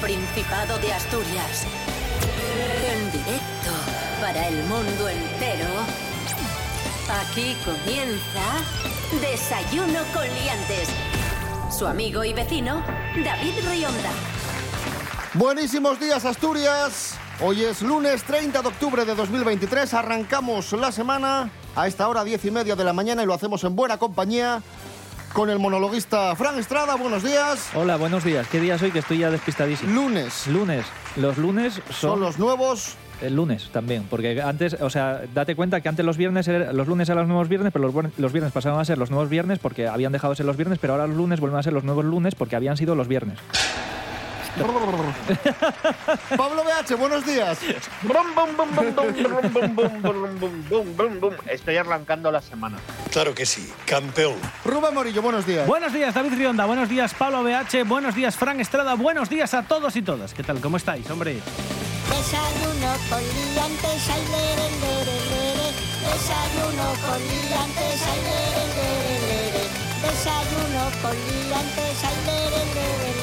Principado de Asturias. En directo para el mundo entero. Aquí comienza Desayuno con Liantes. Su amigo y vecino, David Rionda. Buenísimos días, Asturias. Hoy es lunes 30 de octubre de 2023. Arrancamos la semana a esta hora, diez y media de la mañana, y lo hacemos en buena compañía con el monologuista Fran Estrada. Buenos días. Hola, buenos días. ¿Qué día es hoy que estoy ya despistadísimo? Lunes. Lunes. Los lunes son, Son los nuevos. el lunes también, porque antes, o sea, date cuenta que antes los viernes, los lunes eran los nuevos viernes, pero los, los viernes pasaban a ser los nuevos viernes porque habían dejado de ser los viernes, pero ahora los lunes vuelven a ser los nuevos lunes porque habían sido los viernes. Pablo BH, buenos días. Estoy arrancando la semana. Claro que sí, campeón. Rubén Morillo, buenos días. Buenos días, David Rionda. Buenos días, Pablo BH. Buenos días, Fran Estrada. Buenos días a todos y todas. ¿Qué tal? ¿Cómo estáis, hombre? Desayuno con liantes, ay, lere, lere, lere. Desayuno con liantes, ay, lere, lere, lere. Desayuno con liantes, ay, lere, lere, lere.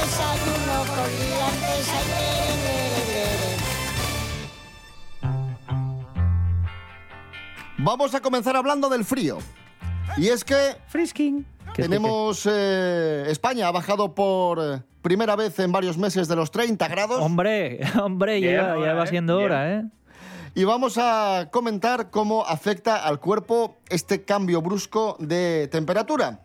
Desayuno con liantes, ay, lere, lere, lere. Vamos a comenzar hablando del frío. Y es que Frisking. ¿Qué- tenemos. eh, España ha bajado por eh, primera vez en varios meses de los 30 grados. Hombre, hombre, Bien, ya, ya va eh, siendo bien. hora, ¿eh? Y vamos a comentar cómo afecta al cuerpo este cambio brusco de temperatura.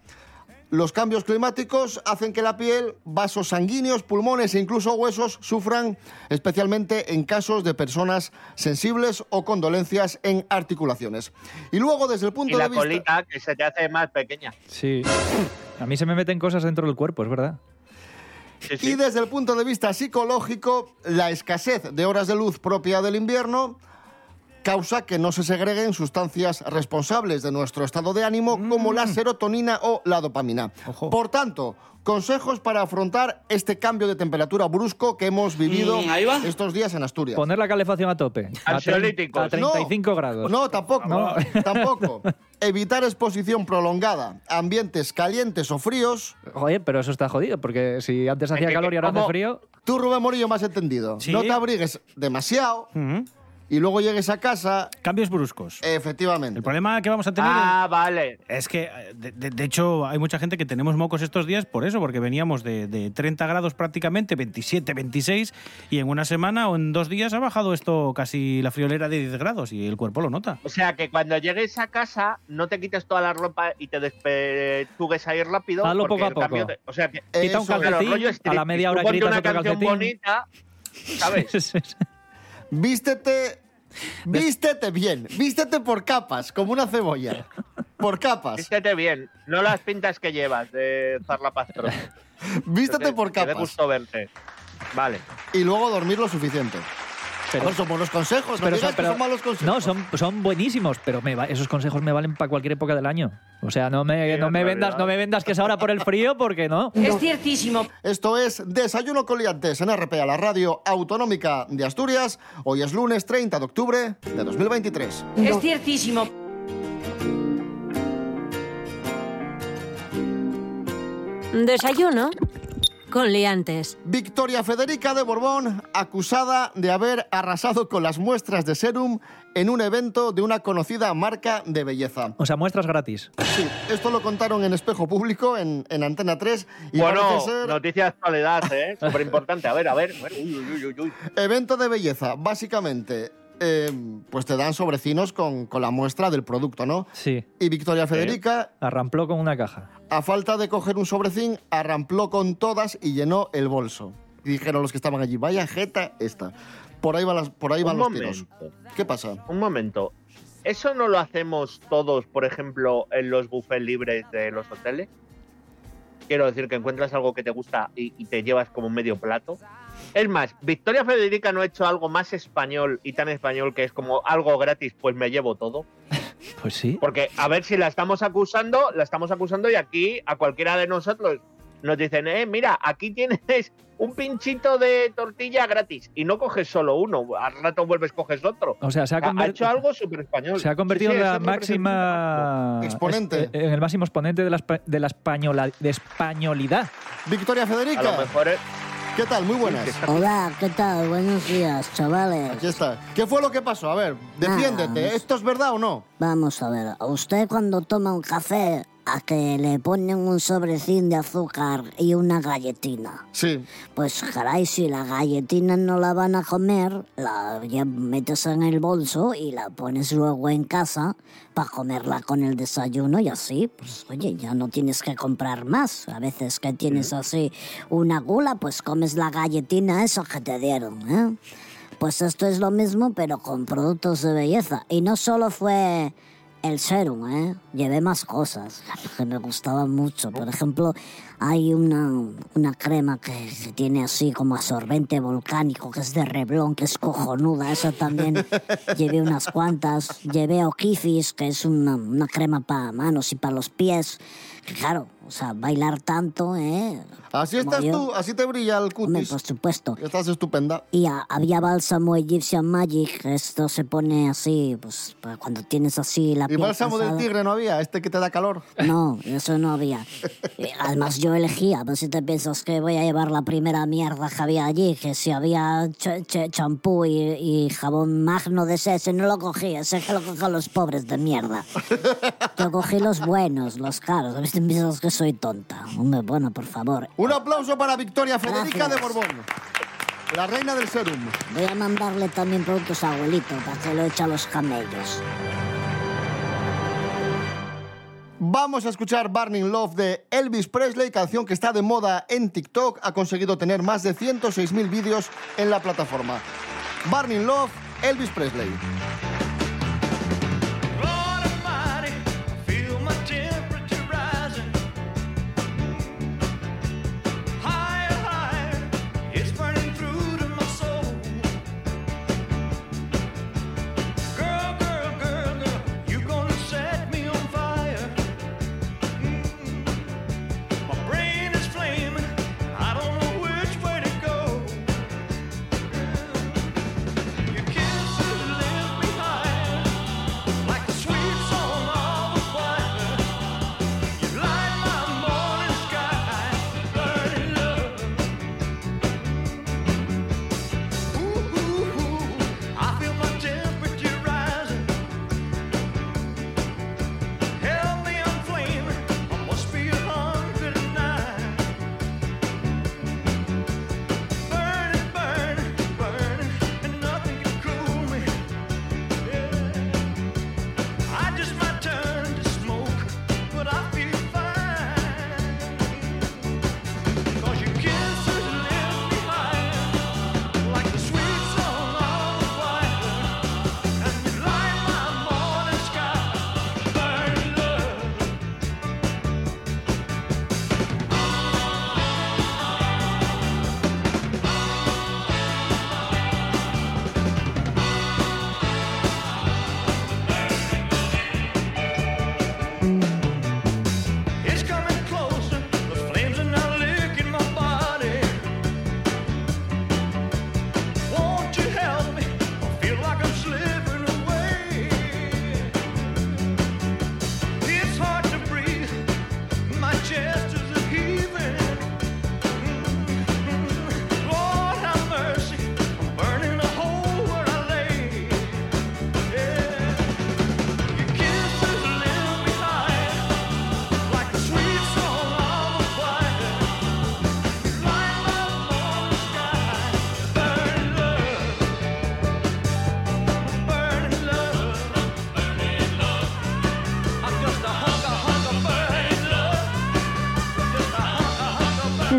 Los cambios climáticos hacen que la piel, vasos sanguíneos, pulmones e incluso huesos sufran, especialmente en casos de personas sensibles o con dolencias en articulaciones. Y luego, desde el punto la de vista... colita que se te hace más pequeña. Sí. A mí se me meten cosas dentro del cuerpo, es verdad. Sí, sí. Y desde el punto de vista psicológico, la escasez de horas de luz propia del invierno causa que no se segreguen sustancias responsables de nuestro estado de ánimo como la serotonina o la dopamina. Ojo. Por tanto, consejos para afrontar este cambio de temperatura brusco que hemos vivido estos días en Asturias. Poner la calefacción a tope. A, a 35 grados. No, tampoco. No. Tampoco. Evitar exposición prolongada a ambientes calientes o fríos. Joder, pero eso está jodido, porque si antes hacía calor y ahora hace frío... Tú, Rubén Morillo, has entendido. Sí. No te abrigues demasiado Ujú. Y luego llegues a casa, Cambios bruscos. efectivamente. El problema que vamos a tener Ah, vale. es que, de, de- de hecho, hay mucha gente que tenemos mocos estos días por eso, porque veníamos de, de 30 grados prácticamente, 27, 26, y en una semana o en dos días ha bajado esto casi la friolera de 10 grados y el cuerpo lo nota. O sea que cuando llegues a casa no te quites toda la ropa y te despetugues ahí rápido. Hazlo poco a poco. de- o sea que Quita un claro, calcetín, a la media hora quitas una otro canción calcetín. bonita, ¿sabes? Vístete, vístete bien, vístete por capas, como una cebolla. Por capas. Vístete bien, no las pintas que llevas de Zarlapastro. Vístete por capas. gusto verte. Vale. Y luego dormir lo suficiente. Pero- Por son buenos consejos, no Pero digas son, que pero- son malos consejos. no, son, son buenísimos, pero me va- esos consejos me valen para cualquier época del año. O sea, no me, Sí, no me vendas, no me vendas que es ahora por el frío, porque no. Es ciertísimo. Esto es Desayuno con Liantes en RPA, la radio autonómica de Asturias. Hoy es lunes 30 de octubre de 2023. Es ciertísimo. Desayuno con liantes. Victoria Federica de Borbón, acusada de haber arrasado con las muestras de serum en un evento de una conocida marca de belleza. O sea, muestras gratis. Sí, esto lo contaron en Espejo Público, en, en Antena 3, y bueno, ser noticia de actualidad, ¿eh? Súper importante. A ver, a ver. Uy, uy, uy, uy. evento de belleza. Básicamente, eh, pues te dan sobrecinos con, con la muestra del producto, ¿no? Sí. Y Victoria Federica, Arrampló con una caja. A falta de coger un sobrecín, arrampló con todas y llenó el bolso. Dijeron los que estaban allí, vaya jeta esta. Por ahí van, las, por ahí van los tiros. ¿Qué pasa? Un momento. ¿Eso no lo hacemos todos, por ejemplo, en los buffets libres de los hoteles? Quiero decir que encuentras algo que te gusta y, y te llevas como medio plato. Es más, Victoria Federica no ha hecho algo más español y tan español que es como algo gratis, pues me llevo todo. Pues sí. Porque a ver si la estamos acusando, la estamos acusando y aquí a cualquiera de nosotros nos dicen, eh, mira, aquí tienes un pinchito de tortilla gratis y no coges solo uno, al rato vuelves, coges otro. O sea, se ha, hecho algo súper español. se ha convertido Sí, sí, en la máxima Exponente. es- En el máximo exponente de la, espa- de la española, de españolidad. Victoria A lo Federica, mejor es- ¿Qué tal? Muy buenas. Hola, ¿qué tal? Buenos días, chavales. Aquí está. ¿Qué fue lo que pasó? A ver, defiéndete. ¿Esto es verdad o no? Vamos a ver, ¿a usted cuando toma un café, a que le ponen un sobrecín de azúcar y una galletina. Sí. Pues caray, si la galletina no la van a comer, la ya metes en el bolso y la pones luego en casa para comerla con el desayuno y así, pues oye, ya no tienes que comprar más. A veces que tienes así una gula, pues comes la galletina esa que te dieron, ¿eh? Pues esto es lo mismo, pero con productos de belleza. Y no solo fue el serum, ¿eh? Llevé más cosas que me gustaban mucho. Por ejemplo, hay una, una crema que, tiene así como absorbente volcánico, que es de Reblón, que es cojonuda. Esa también llevé unas cuantas. Llevé Okifis, que es una, una crema para manos y para los pies. Que claro, o sea, bailar tanto, ¿eh? Así Como estás yo. tú, así te brilla el Hombre, cutis. por supuesto. Estás estupenda. Y a- había bálsamo Egyptian Magic, esto se pone así, pues para cuando tienes así la ¿Y piel bálsamo del cansada. tigre no había? Este que te da calor. No, eso no había. Eh, Además yo elegía, pues si te piensas que voy a llevar la primera mierda que había allí, que si había ch- ch- champú y, y jabón magno de ese, ese no lo cogí, ese que lo cogen los pobres de mierda. Yo cogí los buenos, los caros, te piensas que soy tonta. Hombre, bueno, por favor. Un aplauso para Victoria Federica de. Borbón. La reina del serum. Voy a mandarle también productos a abuelito para que lo eche a los camellos. Vamos a escuchar Burning Love de Elvis Presley, canción que está de moda en TikTok. Ha conseguido tener más de 106.000 vídeos en la plataforma. Burning Love, Elvis Presley.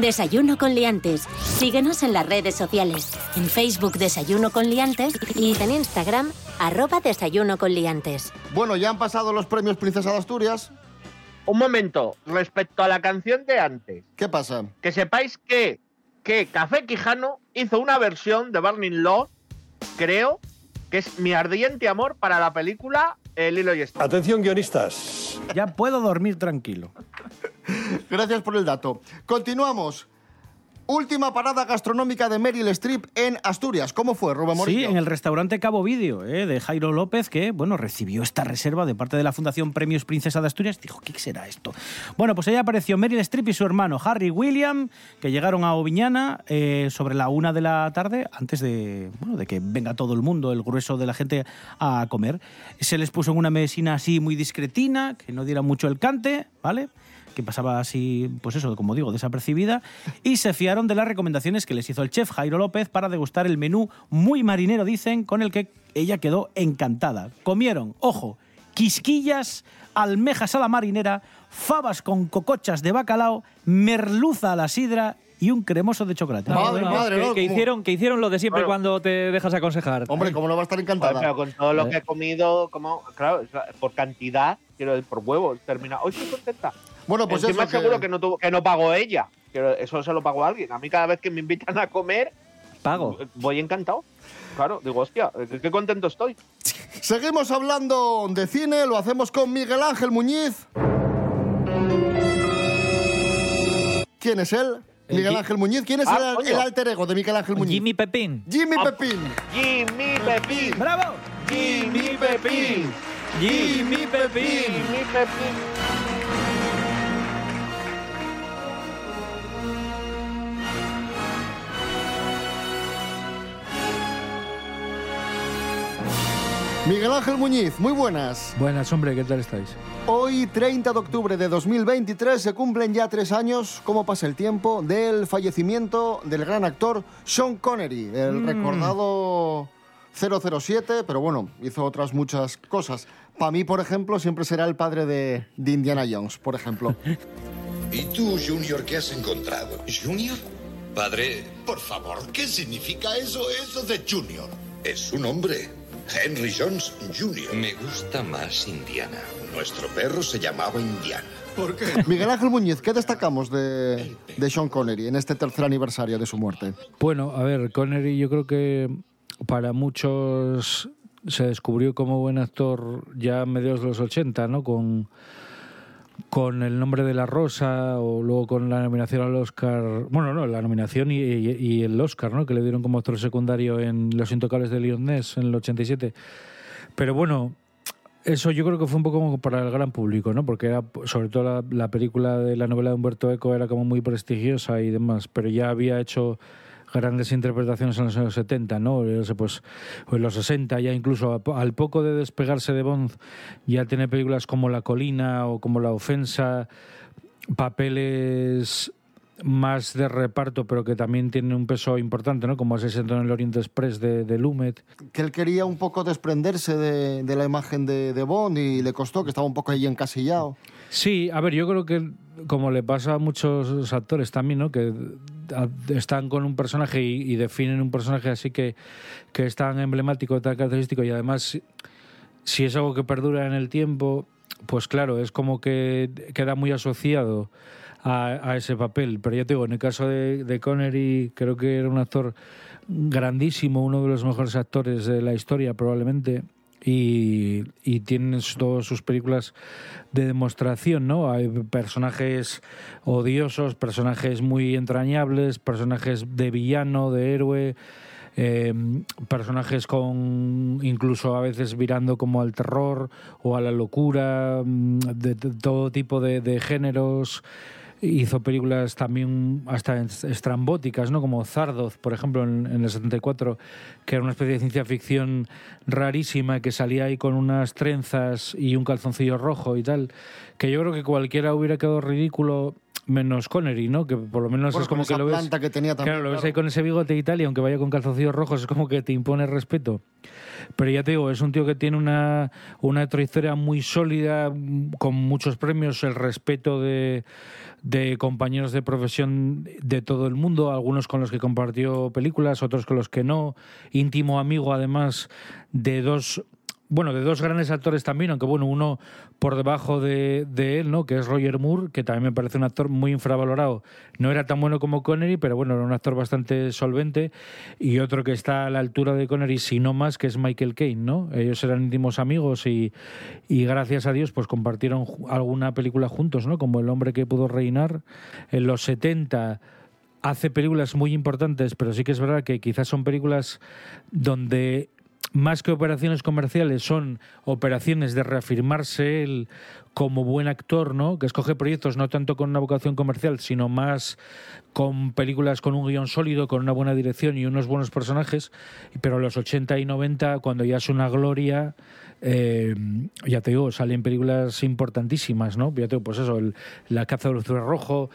Desayuno con liantes. Síguenos en las redes sociales. En Facebook Desayuno con liantes y en Instagram arroba Desayuno con liantes. Bueno, ya han pasado los premios Princesa de Asturias. Un momento, respecto a la canción de antes, ¿Qué pasa? que sepáis que, que Café Quijano hizo una versión de Burning Love, creo, que es mi ardiente amor para la película El hilo y estrella. Atención, guionistas. Ya puedo dormir tranquilo. Gracias por el dato. Continuamos. Última parada gastronómica de Meryl Streep en Asturias. ¿Cómo fue, Rubén Morillo? Sí, en el restaurante Cabo Vídeo, eh, de Jairo López, que bueno, recibió esta reserva de parte de la Fundación Premios Princesa de Asturias. Dijo, ¿qué será esto? Bueno, pues ahí apareció Meryl Streep y su hermano Harry William, que llegaron a Oviñana eh, sobre la una de la tarde, antes de, bueno, de que venga todo el mundo, el grueso de la gente, a comer. Se les puso en una mesina así muy discretina, que no diera mucho el cante, ¿vale? Que pasaba así, pues eso, como digo, desapercibida, y se fiaron de las recomendaciones que les hizo el chef Jairo López para degustar el menú muy marinero, dicen, con el que ella quedó encantada. Comieron, ojo, quisquillas, almejas a la marinera, fabas con cocochas de bacalao, merluza a la sidra y un cremoso de chocolate. Madre, madre, que, ¿no? que Como- hicieron, que hicieron lo de siempre Claro. cuando te dejas aconsejar. Hombre, ¿cómo no va a estar encantada? con todo lo que he comido, como, claro, por cantidad, quiero decir, por huevos, termina. Hoy estoy contenta. Bueno, pues Encima eso seguro que no, tuvo, que no pagó ella. Quiero- eso se lo pagó alguien. A mí cada vez que me invitan a comer, Pago. voy encantado. Claro, digo, hostia, qué- contento estoy. Seguimos hablando de cine, lo hacemos con Miguel Ángel Muñiz. ¿Quién es él? El Miguel Ángel Muñiz. ¿Quién es Ah, el, alter ego de Miguel Ángel Muñiz? Jimmy Pepín. Jimmy Ah, Pepín. Jimmy Pepín. ¡Bravo! Jimmy Pepín. Jimmy Pepín. Jimmy Pepín. Miguel Ángel Muñiz, muy buenas. Buenas, hombre, ¿qué tal estáis? Hoy, 30 de octubre de 2023, se cumplen ya tres años, cómo pasa el tiempo, del fallecimiento del gran actor Sean Connery, el recordado 007, pero bueno, hizo otras muchas cosas. Para mí, por ejemplo, siempre será el padre de, de Indiana Jones, por ejemplo. ¿Y tú, Junior, qué has encontrado? ¿Junior? Padre, por favor, ¿qué significa eso, eso de Junior? Es un hombre. Henry Jones Jr. Me gusta más Indiana. Nuestro perro se llamaba Indiana. ¿Por qué? Miguel Ángel Muñiz, ¿qué destacamos de, de Sean Connery en este tercer aniversario de su muerte? Bueno, a ver, Connery yo creo que para muchos se descubrió como buen actor ya a mediados de los 80, ¿no? Con, con El nombre de la rosa o luego con la nominación al Oscar, bueno, no, la nominación y, y- y el Oscar, ¿no? Que le dieron como actor secundario en Los Intocables de Leon Ness en el 87. Pero bueno, eso yo creo que fue un poco como para el gran público, ¿no? Porque era, sobre todo la, la película de la novela de Humberto Eco era como muy prestigiosa y demás, pero ya había hecho grandes interpretaciones en los años 70, ¿no? Pues, en los 60 ya incluso al poco de despegarse de Bond ya tiene películas como La colina o como La ofensa, papeles más de reparto, pero que también tienen un peso importante, ¿no? Como Asesino en el Oriente Express de, de Lumet. Que él quería un poco desprenderse de, de la imagen de, de Bond y le costó, que estaba un poco ahí encasillado. Sí, a ver, yo creo que como le pasa a muchos actores también, ¿no? Que están con un personaje y, definen un personaje así que, que es tan emblemático, tan característico y además si- es algo que perdura en el tiempo, pues claro, es como que queda muy asociado a, ese papel. Pero ya te digo, en el caso de Connery, creo que era un actor grandísimo, uno de los mejores actores de la historia probablemente. Y, y tiene todas sus películas de demostración, ¿no? Hay personajes odiosos, personajes muy entrañables, personajes de villano, de héroe, eh, personajes con incluso a veces virando como al terror o a la locura, mm, de, de todo tipo de, de géneros. Hizo películas también hasta est- estrambóticas, ¿no? Como Zardoz, por ejemplo, en, en el 74, que era una especie de ciencia ficción rarísima que salía ahí con unas trenzas y un calzoncillo rojo y tal, que yo creo que cualquiera hubiera quedado ridículo menos Connery, ¿no? Que por lo menos Bueno, es como que lo ves planta que tenía también. Claro, lo ves claro. ahí con ese bigote y tal, y aunque vaya con calzoncillos rojos, es como que te impone respeto. Pero ya te digo, es un tío que tiene una, una trayectoria muy sólida, con muchos premios, el respeto de, de compañeros de profesión de todo el mundo, algunos con los que compartió películas, otros con los que no, íntimo amigo además de dos bueno, de dos grandes actores también, aunque bueno, uno por debajo de, él, ¿no? Que es Roger Moore, que también me parece un actor muy infravalorado. No era tan bueno como Connery, pero bueno, era un actor bastante solvente. Y otro que está a la altura de Connery, si no más, que es Michael Caine, ¿no? Ellos eran íntimos amigos y, y gracias a Dios, pues compartieron alguna película juntos, ¿no? Como El hombre que pudo reinar. En los 70 hace películas muy importantes, pero sí que es verdad que quizás son películas donde más que operaciones comerciales son operaciones de reafirmarse él como buen actor, ¿no? Que escoge proyectos no tanto con una vocación comercial, sino más con películas con un guion sólido, con una buena dirección y unos buenos personajes. Pero los 80 y 90, cuando ya es una gloria, eh, ya te digo, salen películas importantísimas, ¿no? Ya te digo, pues eso, el- La caza del rojo,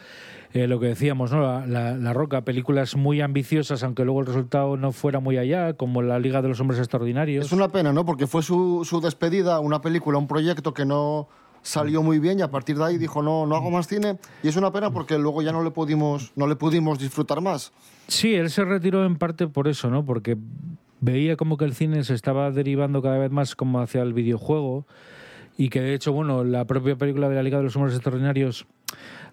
eh, lo que decíamos, ¿no? La, la- La Roca, películas muy ambiciosas, aunque luego el resultado no fuera muy allá, como La Liga de los Hombres Extraordinarios. Es una pena, ¿no? Porque fue su, su despedida, una película, un proyecto que no salió muy bien y a partir de ahí dijo no no hago más cine y es una pena porque luego ya no le pudimos no le pudimos disfrutar más Sí, él se retiró en parte por eso, ¿no? Porque veía como que el cine se estaba derivando cada vez más como hacia el videojuego y que de hecho, bueno, la propia película de la Liga de los Hombres Extraordinarios,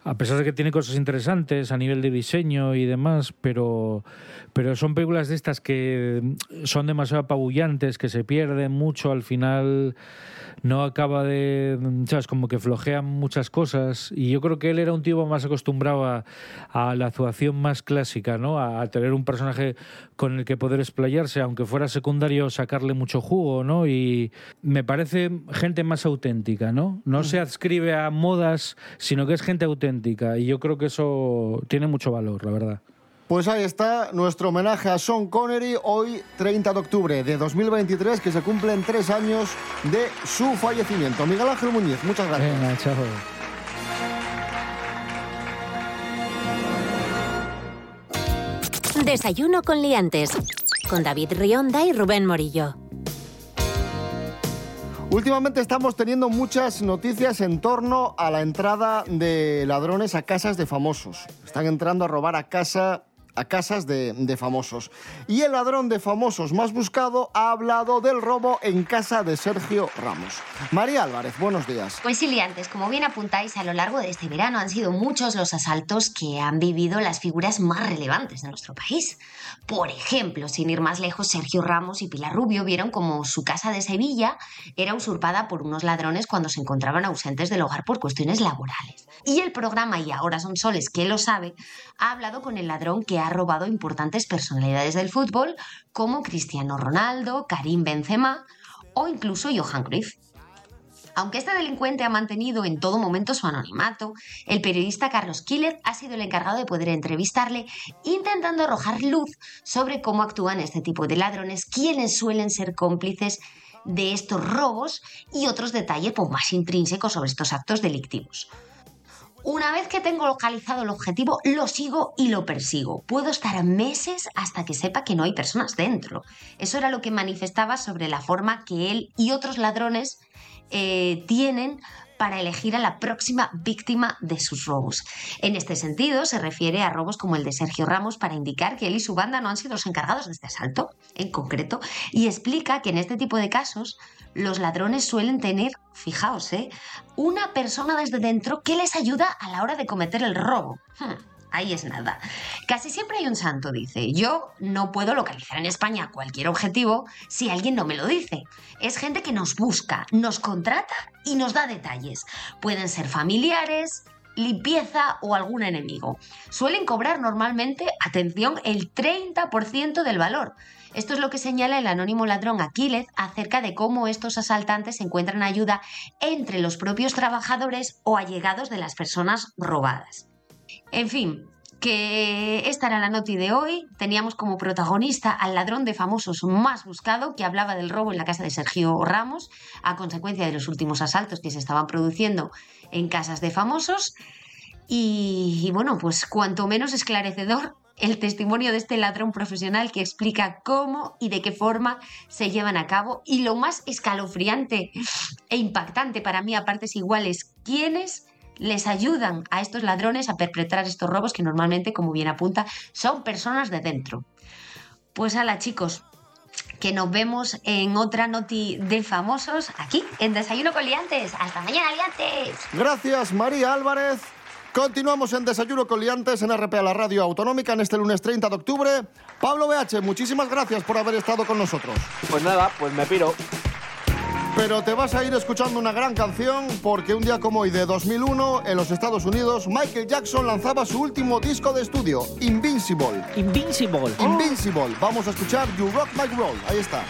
a pesar de que tiene cosas interesantes a nivel de diseño y demás, pero, pero son películas de estas que son demasiado apabullantes, que se pierden mucho, al final no acaba de, sabes, como que flojean muchas cosas y yo creo que él era un tipo más acostumbrado a, a la actuación más clásica, ¿no? A, a tener un personaje con el que poder explayarse, aunque fuera secundario, sacarle mucho jugo, ¿no? Y me parece gente más auténtica, ¿no? No se adscribe a modas, sino que es gente auténtica y yo creo que eso tiene mucho valor, la verdad. Pues ahí está nuestro homenaje a Sean Connery hoy 30 de octubre de 2023 que se cumplen tres años de su fallecimiento. Miguel Ángel Muñiz, muchas gracias. Venga, chao. Desayuno con liantes. Con David Rionda y Rubén Morillo. Últimamente estamos teniendo muchas noticias en torno a la entrada de ladrones a casas de famosos. Están entrando a robar a casa a casas de, de famosos. Y el ladrón de famosos más buscado ha hablado del robo en casa de Sergio Ramos. María Álvarez, buenos días. Pues sí, liantes, como bien apuntáis, a lo largo de este verano han sido muchos los asaltos que han vivido las figuras más relevantes de nuestro país. Por ejemplo, sin ir más lejos, Sergio Ramos y Pilar Rubio vieron como su casa de Sevilla era usurpada por unos ladrones cuando se encontraban ausentes del hogar por cuestiones laborales. Y el programa Y ahora son soles, que lo sabe, ha hablado con el ladrón que ha robado importantes personalidades del fútbol como Cristiano Ronaldo, Karim Benzema o incluso Johan Cruyff. Aunque este delincuente ha mantenido en todo momento su anonimato, el periodista Carlos Quílez ha sido el encargado de poder entrevistarle, intentando arrojar luz sobre cómo actúan este tipo de ladrones, quienes suelen ser cómplices de estos robos y otros detalles pues, más intrínsecos sobre estos actos delictivos. Una vez que tengo localizado el objetivo, lo sigo y lo persigo. Puedo estar meses hasta que sepa que no hay personas dentro. Eso era lo que manifestaba sobre la forma que él y otros ladrones eh, tienen para elegir a la próxima víctima de sus robos. En este sentido, se refiere a robos como el de Sergio Ramos para indicar que él y su banda no han sido los encargados de este asalto, en concreto, y explica que en este tipo de casos los ladrones suelen tener, fijaos, ¿eh? una persona desde dentro que les ayuda a la hora de cometer el robo. Hmm, Ahí es nada. Casi siempre hay un santo, dice. Yo no puedo localizar en España cualquier objetivo si alguien no me lo dice. Es gente que nos busca, nos contrata y nos da detalles. Pueden ser familiares, limpieza o algún enemigo. Suelen cobrar normalmente, atención, el 30% del valor. Esto es lo que señala el anónimo ladrón Aquiles acerca de cómo estos asaltantes encuentran ayuda entre los propios trabajadores o allegados de las personas robadas. En fin, que esta era la noti de hoy. Teníamos como protagonista al ladrón de famosos más buscado que hablaba del robo en la casa de Sergio Ramos a consecuencia de los últimos asaltos que se estaban produciendo en casas de famosos. Y, y bueno, pues cuanto menos esclarecedor el testimonio de este ladrón profesional que explica cómo y de qué forma se llevan a cabo y lo más escalofriante e impactante para mí a partes iguales, quiénes les ayudan a estos ladrones a perpetrar estos robos que normalmente, como bien apunta, son personas de dentro. Pues hala chicos, que nos vemos en otra noti de famosos aquí en Desayuno con Liantes. Hasta mañana, Liantes. Gracias, María Álvarez. Continuamos en Desayuno con Liantes en RPA, la radio autonómica, en este lunes 30 de octubre. Pablo BH, muchísimas gracias por haber estado con nosotros. Pues nada, pues me piro. Pero te vas a ir escuchando una gran canción porque un día como hoy de 2001 en los Estados Unidos Michael Jackson lanzaba su último disco de estudio, Invincible. Invincible. Invincible. Vamos a escuchar You Rock My World. Ahí está.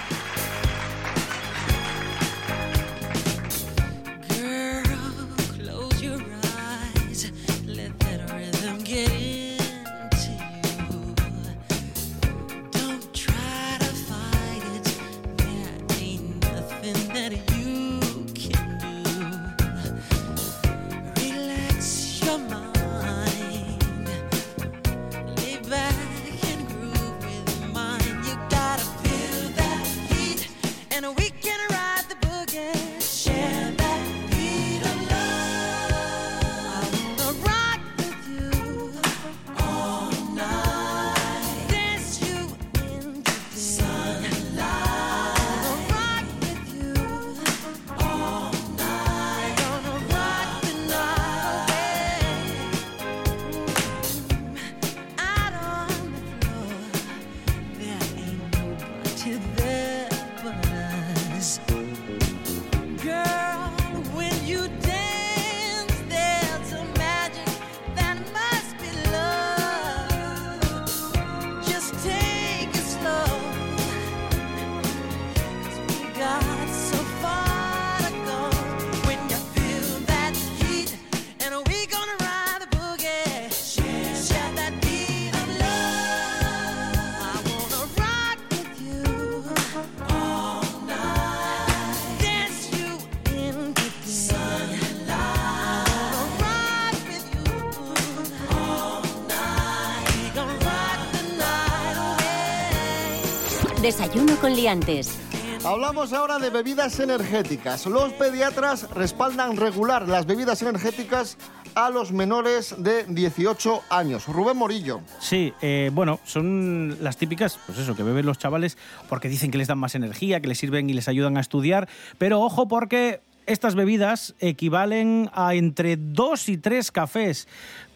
Desayuno con liantes. Hablamos ahora de bebidas energéticas. Los pediatras respaldan regular las bebidas energéticas a los menores de 18 años. Rubén Morillo. Sí, eh, bueno, son las típicas, pues eso, que beben los chavales porque dicen que les dan más energía, que les sirven y les ayudan a estudiar. Pero ojo porque estas bebidas equivalen a entre dos y tres cafés.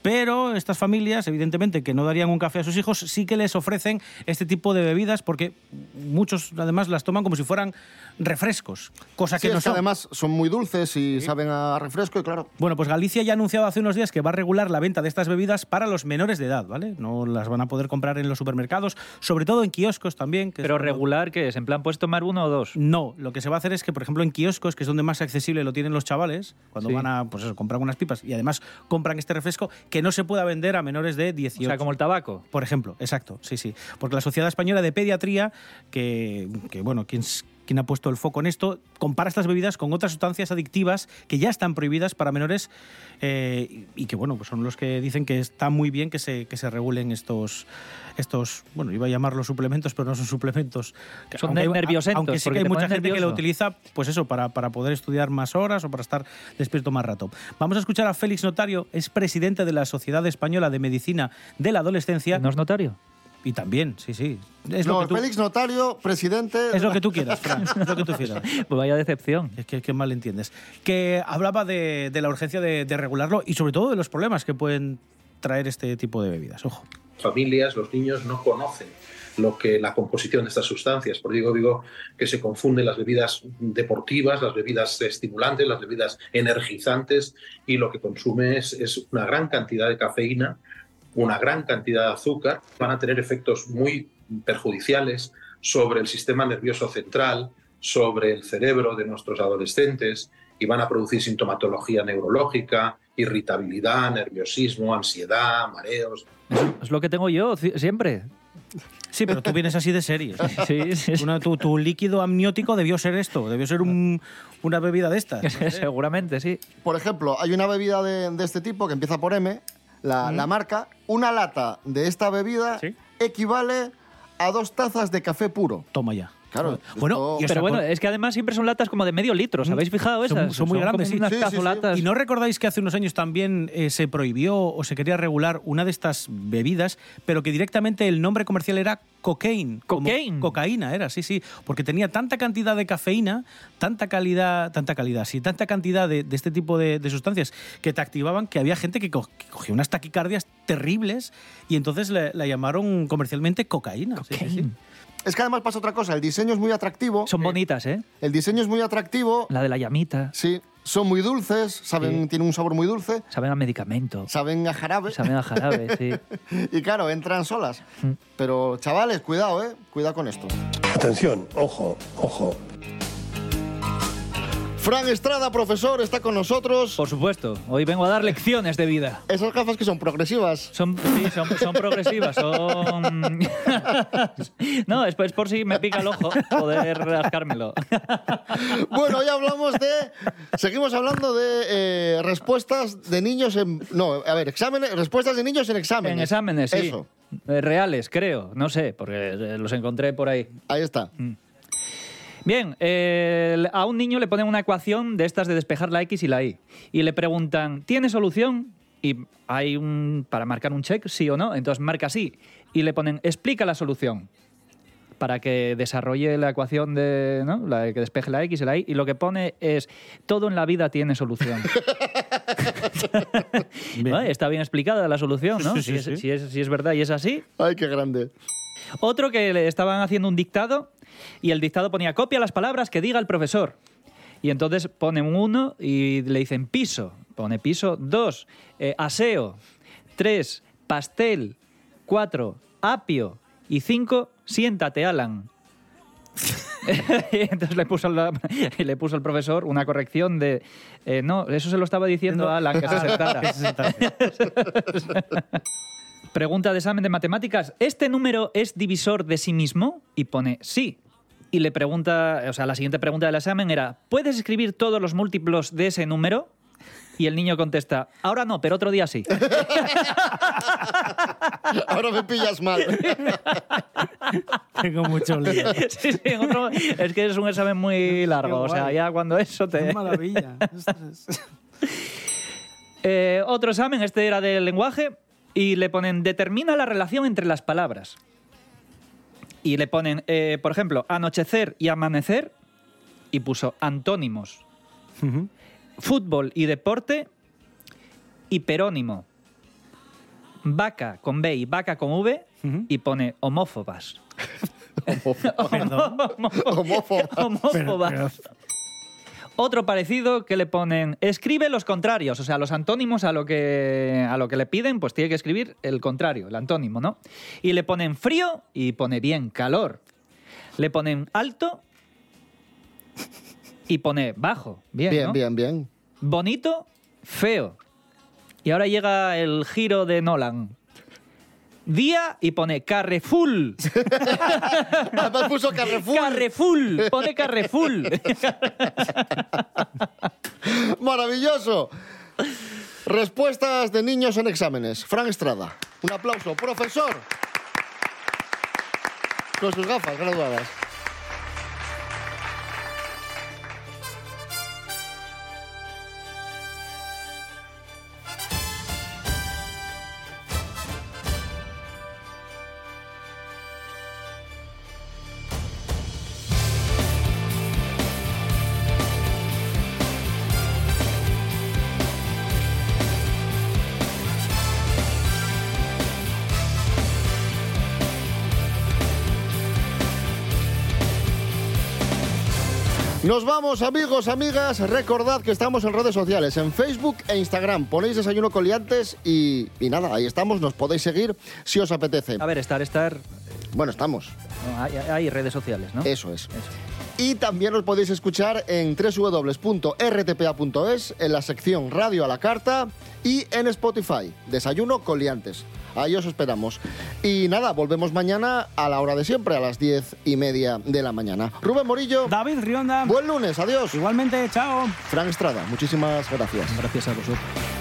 Pero estas familias, evidentemente, que no darían un café a sus hijos, sí que les ofrecen este tipo de bebidas porque muchos además las toman como si fueran refrescos, cosa Sí, que no es que además son muy dulces y saben a refresco y claro. Bueno, pues Galicia ya ha anunciado hace unos días que va a regular la venta de estas bebidas para los menores de edad, ¿vale? No las van a poder comprar en los supermercados, sobre todo en kioscos también. que Pero regular, ¿qué es? ¿En plan puedes tomar uno o dos? No, lo que se va a hacer es que, por ejemplo, en kioscos, que es donde más accesible lo tienen los chavales, cuando Sí. van a pues eso, comprar unas pipas y además compran este refresco, que no se pueda vender a menores de 18. O sea, como el tabaco. Por ejemplo, exacto, sí, sí. Porque la Sociedad Española de Pediatría, que, que, bueno, quien, quien ha puesto el foco en esto, compara estas bebidas con otras sustancias adictivas que ya están prohibidas para menores eh, y que, bueno, pues son los que dicen que está muy bien que se, que se regulen estos, estos, bueno, iba a llamarlos suplementos, pero no son suplementos. Son aunque nerviosentos, Aunque sí que hay mucha gente que lo utiliza, pues eso, para, para poder estudiar más horas o para estar despierto más rato. Vamos a escuchar a Félix Notario, es presidente de la Sociedad Española de Medicina de la Adolescencia. ¿No es notario? Y también, sí, sí. Es no, lo que tú, Félix Notario, presidente. es lo que tú quieras, Fran, es lo que tú quieras. Pues vaya decepción. Es que, que mal entiendes. Que hablaba de, de la urgencia de, de regularlo y sobre todo de los problemas que pueden traer este tipo de bebidas. Ojo. familias, los niños no conocen lo que la composición de estas sustancias. Por digo, digo que se confunden las bebidas deportivas, las bebidas estimulantes, las bebidas energizantes y lo que consume es, es una gran cantidad de cafeína, una gran cantidad de azúcar. Van a tener efectos muy perjudiciales sobre el sistema nervioso central, sobre el cerebro de nuestros adolescentes y van a producir sintomatología neurológica, irritabilidad, nerviosismo, ansiedad, mareos. Es lo que tengo yo siempre. Sí, pero tú vienes así de serie. Sí, sí, sí. Una- tu, tu líquido amniótico debió ser esto, debió ser un- una bebida de estas. Seguramente, sí. Por ejemplo, hay una bebida de, de este tipo que empieza por M, la, la marca. Una lata de esta bebida equivale a dos tazas de café puro. Toma ya. Claro. Bueno, esto- Pero bueno, es que además siempre son latas como de medio litro, ¿os habéis fijado Son- esas? Son, muy grandes, como sí. unas cazolatas. ¿Y no recordáis que hace unos años también eh, se prohibió o se quería regular una de estas bebidas, pero que directamente el nombre comercial era cocaine. Cocaine. Cocaína era, sí, sí. Porque tenía tanta cantidad de cafeína, tanta calidad, tanta calidad, sí, tanta cantidad de, de este tipo de, de sustancias que te activaban que había gente que, co- que cogía unas taquicardias terribles y entonces la llamaron comercialmente cocaína. sí, sí, sí. Es que además pasa otra cosa, el diseño es muy atractivo. Son bonitas, ¿eh? El diseño es muy atractivo. La de la llamita. Sí, son muy dulces, saben, Sí. tienen un sabor muy dulce, Saben a medicamento. saben a jarabe. Saben a jarabe, sí. y claro, entran solas. Mm. Pero chavales, cuidado, ¿eh? Cuidado con esto. Atención, ojo, ojo. Fran Estrada, profesor, está con nosotros. Por supuesto. Hoy vengo a dar lecciones de vida. Esas gafas que son progresivas. Son, sí, son, son progresivas, son... no, es, por si me pica el ojo poder rascármelo. Bueno, hoy hablamos de. Seguimos hablando de eh, respuestas de niños en. No, a ver, exámenes, respuestas de niños en exámenes. En exámenes, sí. Eso. Eh, Reales, creo. No sé, porque eh, los encontré por ahí. Ahí está. Bien, eh, a un niño le ponen una ecuación de estas de despejar la X y la Y. Y le preguntan, ¿tiene solución? Y hay un. para marcar un check, sí o no. Entonces marca sí. Y le ponen, explica la solución. Para que desarrolle la ecuación de. ¿no? La de que despeje la X y la Y. Y lo que pone es: todo en la vida tiene solución. Bien. Está bien explicada la solución, ¿no? Sí, sí, si, es, sí. si es- si es verdad y es así. Ay, qué grande. Otro que le estaban haciendo un dictado y el dictado ponía copia las palabras que diga el profesor. Y entonces pone un uno y le dicen piso. Pone piso. Dos, eh, aseo. Tres, pastel. Cuatro, apio. Y cinco, siéntate, Alan. entonces le puso, la- le puso el profesor una corrección de... eh, no, eso se lo estaba diciendo a Alan, que se sentara. Que se sentara. Pregunta de examen de matemáticas. ¿Este número es divisor de sí mismo? Y pone sí. Y le pregunta, o sea, la siguiente pregunta del examen era, ¿puedes escribir todos los múltiplos de ese número? Y el niño contesta, ahora no, pero otro día sí. Ahora me pillas mal. Tengo mucho lío. Sí, sí, en otro- es que es un examen muy largo. O sea, ya cuando eso te... Qué maravilla. Eh, otro examen, este era del lenguaje, y le ponen determina la relación entre las palabras. Y le ponen, eh, por ejemplo, anochecer y amanecer, y puso antónimos. Fútbol y deporte, hiperónimo. Vaca con B y vaca con V, y pone homófobas. Perdón. Homófoba. Homófobas. Otro parecido que le ponen, escribe los contrarios, o sea, los antónimos a lo que a lo que le piden, pues tiene que escribir el contrario, el antónimo, ¿no? Y le ponen frío y pone bien calor. Le ponen alto y pone bajo, bien, Bien, ¿no? bien, bien. Bonito, feo. Y ahora llega el giro de Nolan. Día y pone Carrefour. Además puso Carrefour. Carrefour. Pone Carrefour. Maravilloso. Respuestas de niños en exámenes. Fran Estrada. Un aplauso. Profesor. Con sus gafas graduadas. Nos vamos, amigos, amigas. Recordad que estamos en redes sociales, en Facebook e Instagram. Ponéis desayuno coliantes y, y nada, ahí estamos. Nos podéis seguir si os apetece. A ver, estar, estar. Bueno, estamos. no, hay, hay redes sociales, ¿no? Eso es. Y también os podéis escuchar en www.rtpa.es, en la sección Radio a la Carta y en Spotify, Desayuno Coliantes. Ahí os esperamos. Y nada, volvemos mañana a la hora de siempre, a las diez y media de la mañana. Rubén Morillo. David Rionda. Buen lunes, adiós. Igualmente, chao. Fran Estrada, muchísimas gracias. Gracias a vosotros.